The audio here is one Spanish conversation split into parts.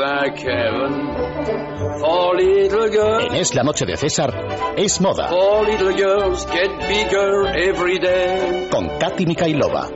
En Es la Noche de César, es moda. Con Katy Mikailova.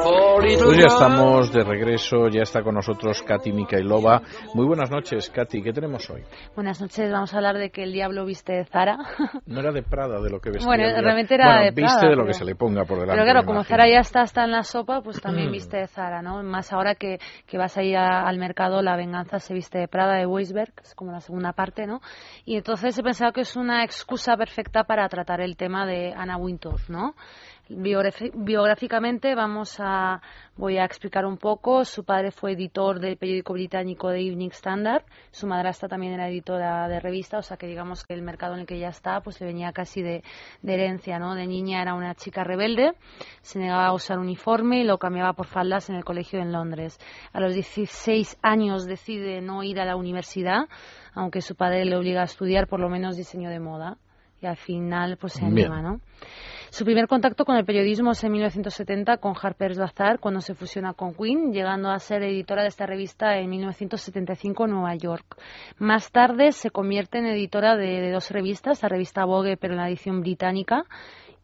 Pues ya estamos de regreso, ya está con nosotros Katy Mikailova. Muy buenas noches, Katy, ¿qué tenemos hoy? Buenas noches, vamos a hablar de que el diablo viste de Zara. No era de Prada de lo que vestía. Bueno, realmente era de Prada. viste de lo que se le ponga por delante. Pero claro, como Zara ya está, está en la sopa, pues también viste de Zara, ¿no? Más ahora que, que vas a ir al mercado, La venganza se viste de Prada, de Weisberg, es como la segunda parte, ¿no? Y entonces he pensado que es una excusa perfecta para tratar el tema de Anna Wintour, ¿no? Biográficamente vamos a voy a explicar un poco. Su padre fue editor del periódico británico The Evening Standard. Su madrastra también era editora de revista, o sea que digamos que el mercado en el que ella está pues le venía casi de, herencia, ¿no? De niña era una chica rebelde, se negaba a usar uniforme y lo cambiaba por faldas en el colegio en Londres. A los 16 años decide no ir a la universidad, aunque su padre le obliga a estudiar por lo menos diseño de moda. Y al final pues se anima, ¿no? Su primer contacto con el periodismo es en 1970 con Harper's Bazaar, cuando se fusiona con Queen, llegando a ser editora de esta revista en 1975 en Nueva York. Más tarde se convierte en editora de, de dos revistas, la revista Vogue, pero en la edición británica,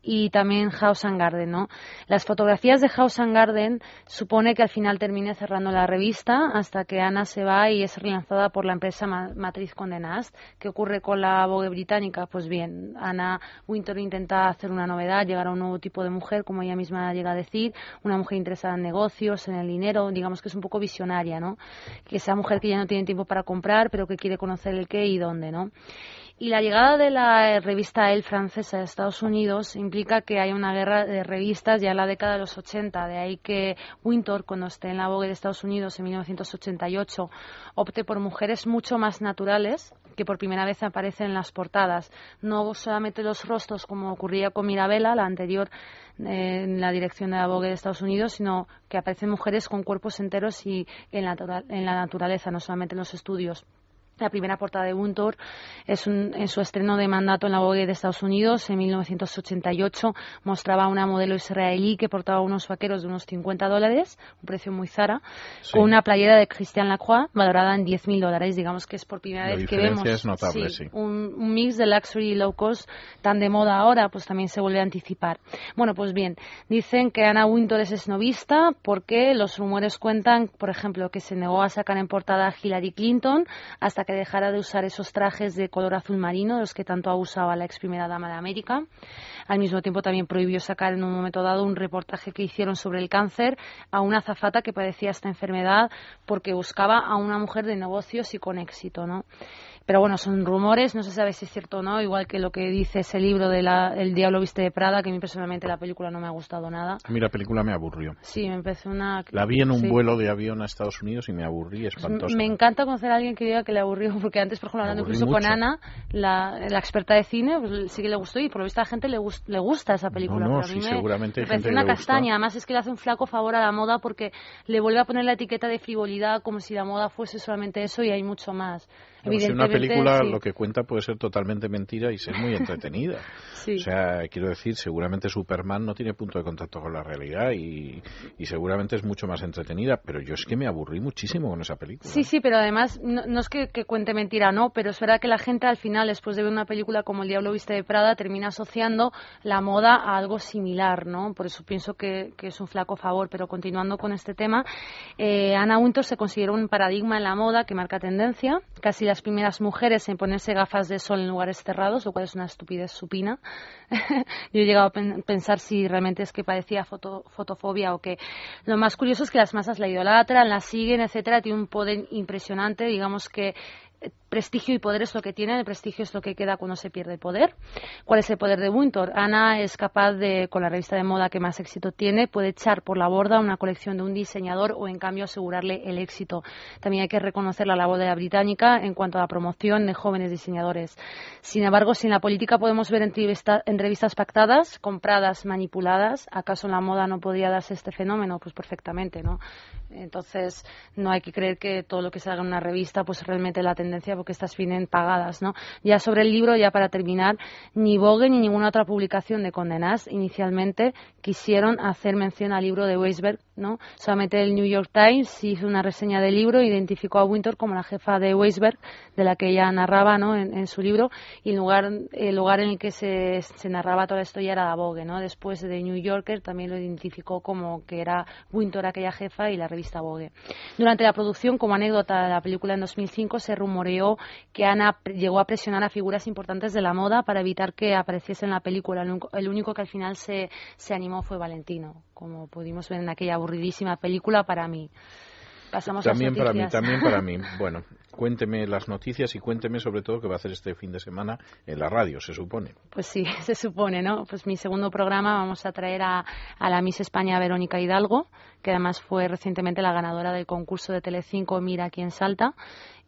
y también House and Garden, ¿no? Las fotografías de House and Garden supone que al final termine cerrando la revista hasta que Ana se va y es relanzada por la empresa matriz Condé Nast. ¿Qué ocurre con la Vogue británica? Pues bien, Ana Winter intenta hacer una novedad, llegar a un nuevo tipo de mujer, como ella misma llega a decir, una mujer interesada en negocios, en el dinero, digamos que es un poco visionaria, ¿no? Que esa mujer que ya no tiene tiempo para comprar, pero que quiere conocer el qué y dónde, ¿no? Y la llegada de la revista El francesa de Estados Unidos implica que hay una guerra de revistas ya en la década de los 80. De ahí que Winter, cuando esté en la Vogue de Estados Unidos en 1988, opte por mujeres mucho más naturales que por primera vez aparecen en las portadas. No solamente los rostros, como ocurría con Mirabella, la anterior eh, en la dirección de la Vogue de Estados Unidos, sino que aparecen mujeres con cuerpos enteros y en la naturaleza, no solamente en los estudios. La primera portada de Wintour es en su estreno de mandato en la Vogue de Estados Unidos en 1988 mostraba a una modelo israelí que portaba unos vaqueros de unos 50 dólares, un precio muy zara, con una playera de Christian Lacroix valorada en 10.000 dólares. Digamos que es por primera vez que vemos Un, mix de luxury y low cost tan de moda ahora, pues también se vuelve a anticipar. Bueno, pues bien, dicen que Anna Wintour es esnovista porque los rumores cuentan, por ejemplo, que se negó a sacar en portada a Hillary Clinton hasta que dejara de usar esos trajes de color azul marino, los que tanto usado la ex primera dama de América. Al mismo tiempo también prohibió sacar en un momento dado un reportaje que hicieron sobre el cáncer a una azafata que padecía esta enfermedad porque buscaba a una mujer de negocios y con éxito, ¿no? Pero bueno, son rumores, no se sabe si es cierto o no, igual que lo que dice ese libro de la, El Diablo Viste de Prada, que a mí personalmente la película no me ha gustado nada. A mí la película me aburrió. Sí, me empezó una... La vi en un vuelo de avión a Estados Unidos y me aburrí espantoso. Me encanta conocer a alguien que diga que le aburrió, porque antes, por ejemplo, hablando incluso con Ana, la, la, experta de cine, pues, sí que le gustó y por lo visto a la gente le, le gusta esa película. No, sí, seguramente me parece una castaña, además es que le hace un flaco favor a la moda porque le vuelve a poner la etiqueta de frivolidad como si la moda fuese solamente eso y hay mucho más. Si película lo que cuenta puede ser totalmente mentira y ser muy entretenida. O sea, quiero decir, seguramente Superman no tiene punto de contacto con la realidad y, seguramente es mucho más entretenida, pero yo es que me aburrí muchísimo con esa película. Sí, sí, pero además no, es que, cuente mentira, no, pero es verdad que la gente al final, después de ver una película como El Diablo Viste de Prada, termina asociando la moda a algo similar, ¿no? Por eso pienso que, es un flaco favor. Pero continuando con este tema, eh, Anna Wintour se consideró un paradigma en la moda que marca tendencia. Casi las primeras mujeres en ponerse gafas de sol en lugares cerrados, lo cual es una estupidez supina. Yo he llegado a pensar si realmente es que padecía fotofobia o qué. Lo más curioso es que las masas la idolatran, la siguen, etcétera, tiene un poder impresionante, digamos que prestigio y poder es lo que tiene, el prestigio es lo que queda cuando se pierde el poder. ¿Cuál es el poder de Winter? Ana es capaz de, con la revista de moda que más éxito tiene, puede echar por la borda una colección de un diseñador o en cambio asegurarle el éxito. También hay que reconocer la labor de la británica en cuanto a la promoción de jóvenes diseñadores. Sin embargo, si en la política podemos ver entrevistas pactadas, compradas, manipuladas, ¿acaso en la moda no podría darse este fenómeno? Pues perfectamente, ¿no? Entonces, no hay que creer que todo lo que salga en una revista, pues realmente la tendencia porque estas vienen pagadas, ¿no? Ya sobre el libro, ya para terminar, ni Vogue ni ninguna otra publicación de Condenas inicialmente quisieron hacer mención al libro de Weisberg, ¿no? Solamente el New York Times hizo una reseña del libro, identificó a Winter como la jefa de Weisberg, de la que ella narraba, ¿no? En, su libro, y el lugar, el lugar en el que se, se narraba toda esto ya era la Vogue, ¿no? Después de New Yorker también lo identificó como que era Winter aquella jefa y la revista Vogue. Durante la producción, como anécdota de la película en 2005, se rumoreó que Ana llegó a presionar a figuras importantes de la moda para evitar que apareciese en la película. El único que al final se, se animó fue Valentino, como pudimos ver en aquella aburridísima película para mí. Pasamos también para mí, también para mí. Bueno, cuénteme las noticias y cuénteme sobre todo qué va a hacer este fin de semana en la radio, se supone. Pues sí, se supone, ¿no? Pues mi segundo programa vamos a traer a, a la Miss España Verónica Hidalgo, que además fue recientemente la ganadora del concurso de Telecinco Mira quién salta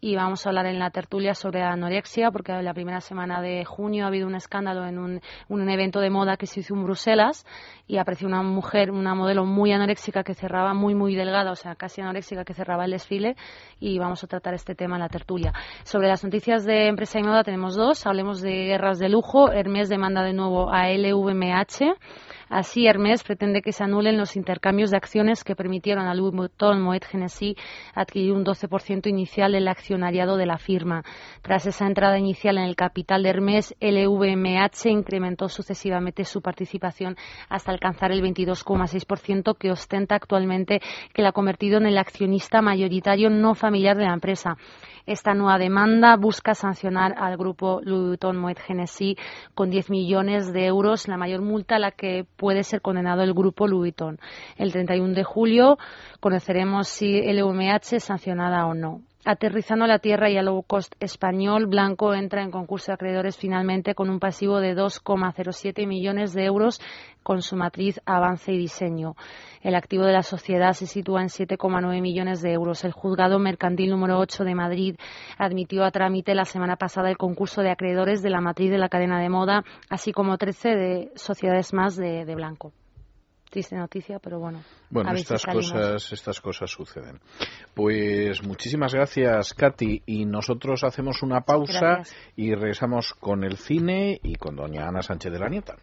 y vamos a hablar en la tertulia sobre anorexia porque la primera semana de junio ha habido un escándalo en un, un evento de moda que se hizo en Bruselas y apareció una mujer, una modelo muy anoréxica que cerraba, muy muy delgada, o sea, casi anoréxica que cerraba el desfile y vamos a tratar este tema la tertulia. Sobre las noticias de empresa y moda tenemos dos, hablemos de guerras de lujo, Hermes demanda de nuevo a LVMH Así, Hermes pretende que se anulen los intercambios de acciones que permitieron a Louis Vuitton Moet Hennessy adquirir un 12% inicial del accionariado de la firma. Tras esa entrada inicial en el capital de Hermes, LVMH incrementó sucesivamente su participación hasta alcanzar el 22,6% que ostenta actualmente, que la ha convertido en el accionista mayoritario no familiar de la empresa. Esta nueva demanda busca sancionar al grupo Louis Vuitton Moet Hennessy con 10 millones de euros, la mayor multa a la que puede ser condenado el grupo Louis. El 31 de julio conoceremos si el UMH es sancionada o no. Aterrizando a la tierra y al low cost español, Blanco entra en concurso de acreedores finalmente con un pasivo de 2,07 millones de euros con su matriz Avance y Diseño. El activo de la sociedad se sitúa en 7,9 millones de euros. El juzgado mercantil número 8 de Madrid admitió a trámite la semana pasada el concurso de acreedores de la matriz de la cadena de moda, así como 13 de sociedades más de Blanco triste noticia, pero bueno. Bueno, estas cosas, estas cosas suceden. Pues muchísimas gracias, Katy. Y nosotros hacemos una pausa y regresamos con el cine y con doña Ana Sánchez de la Nieta.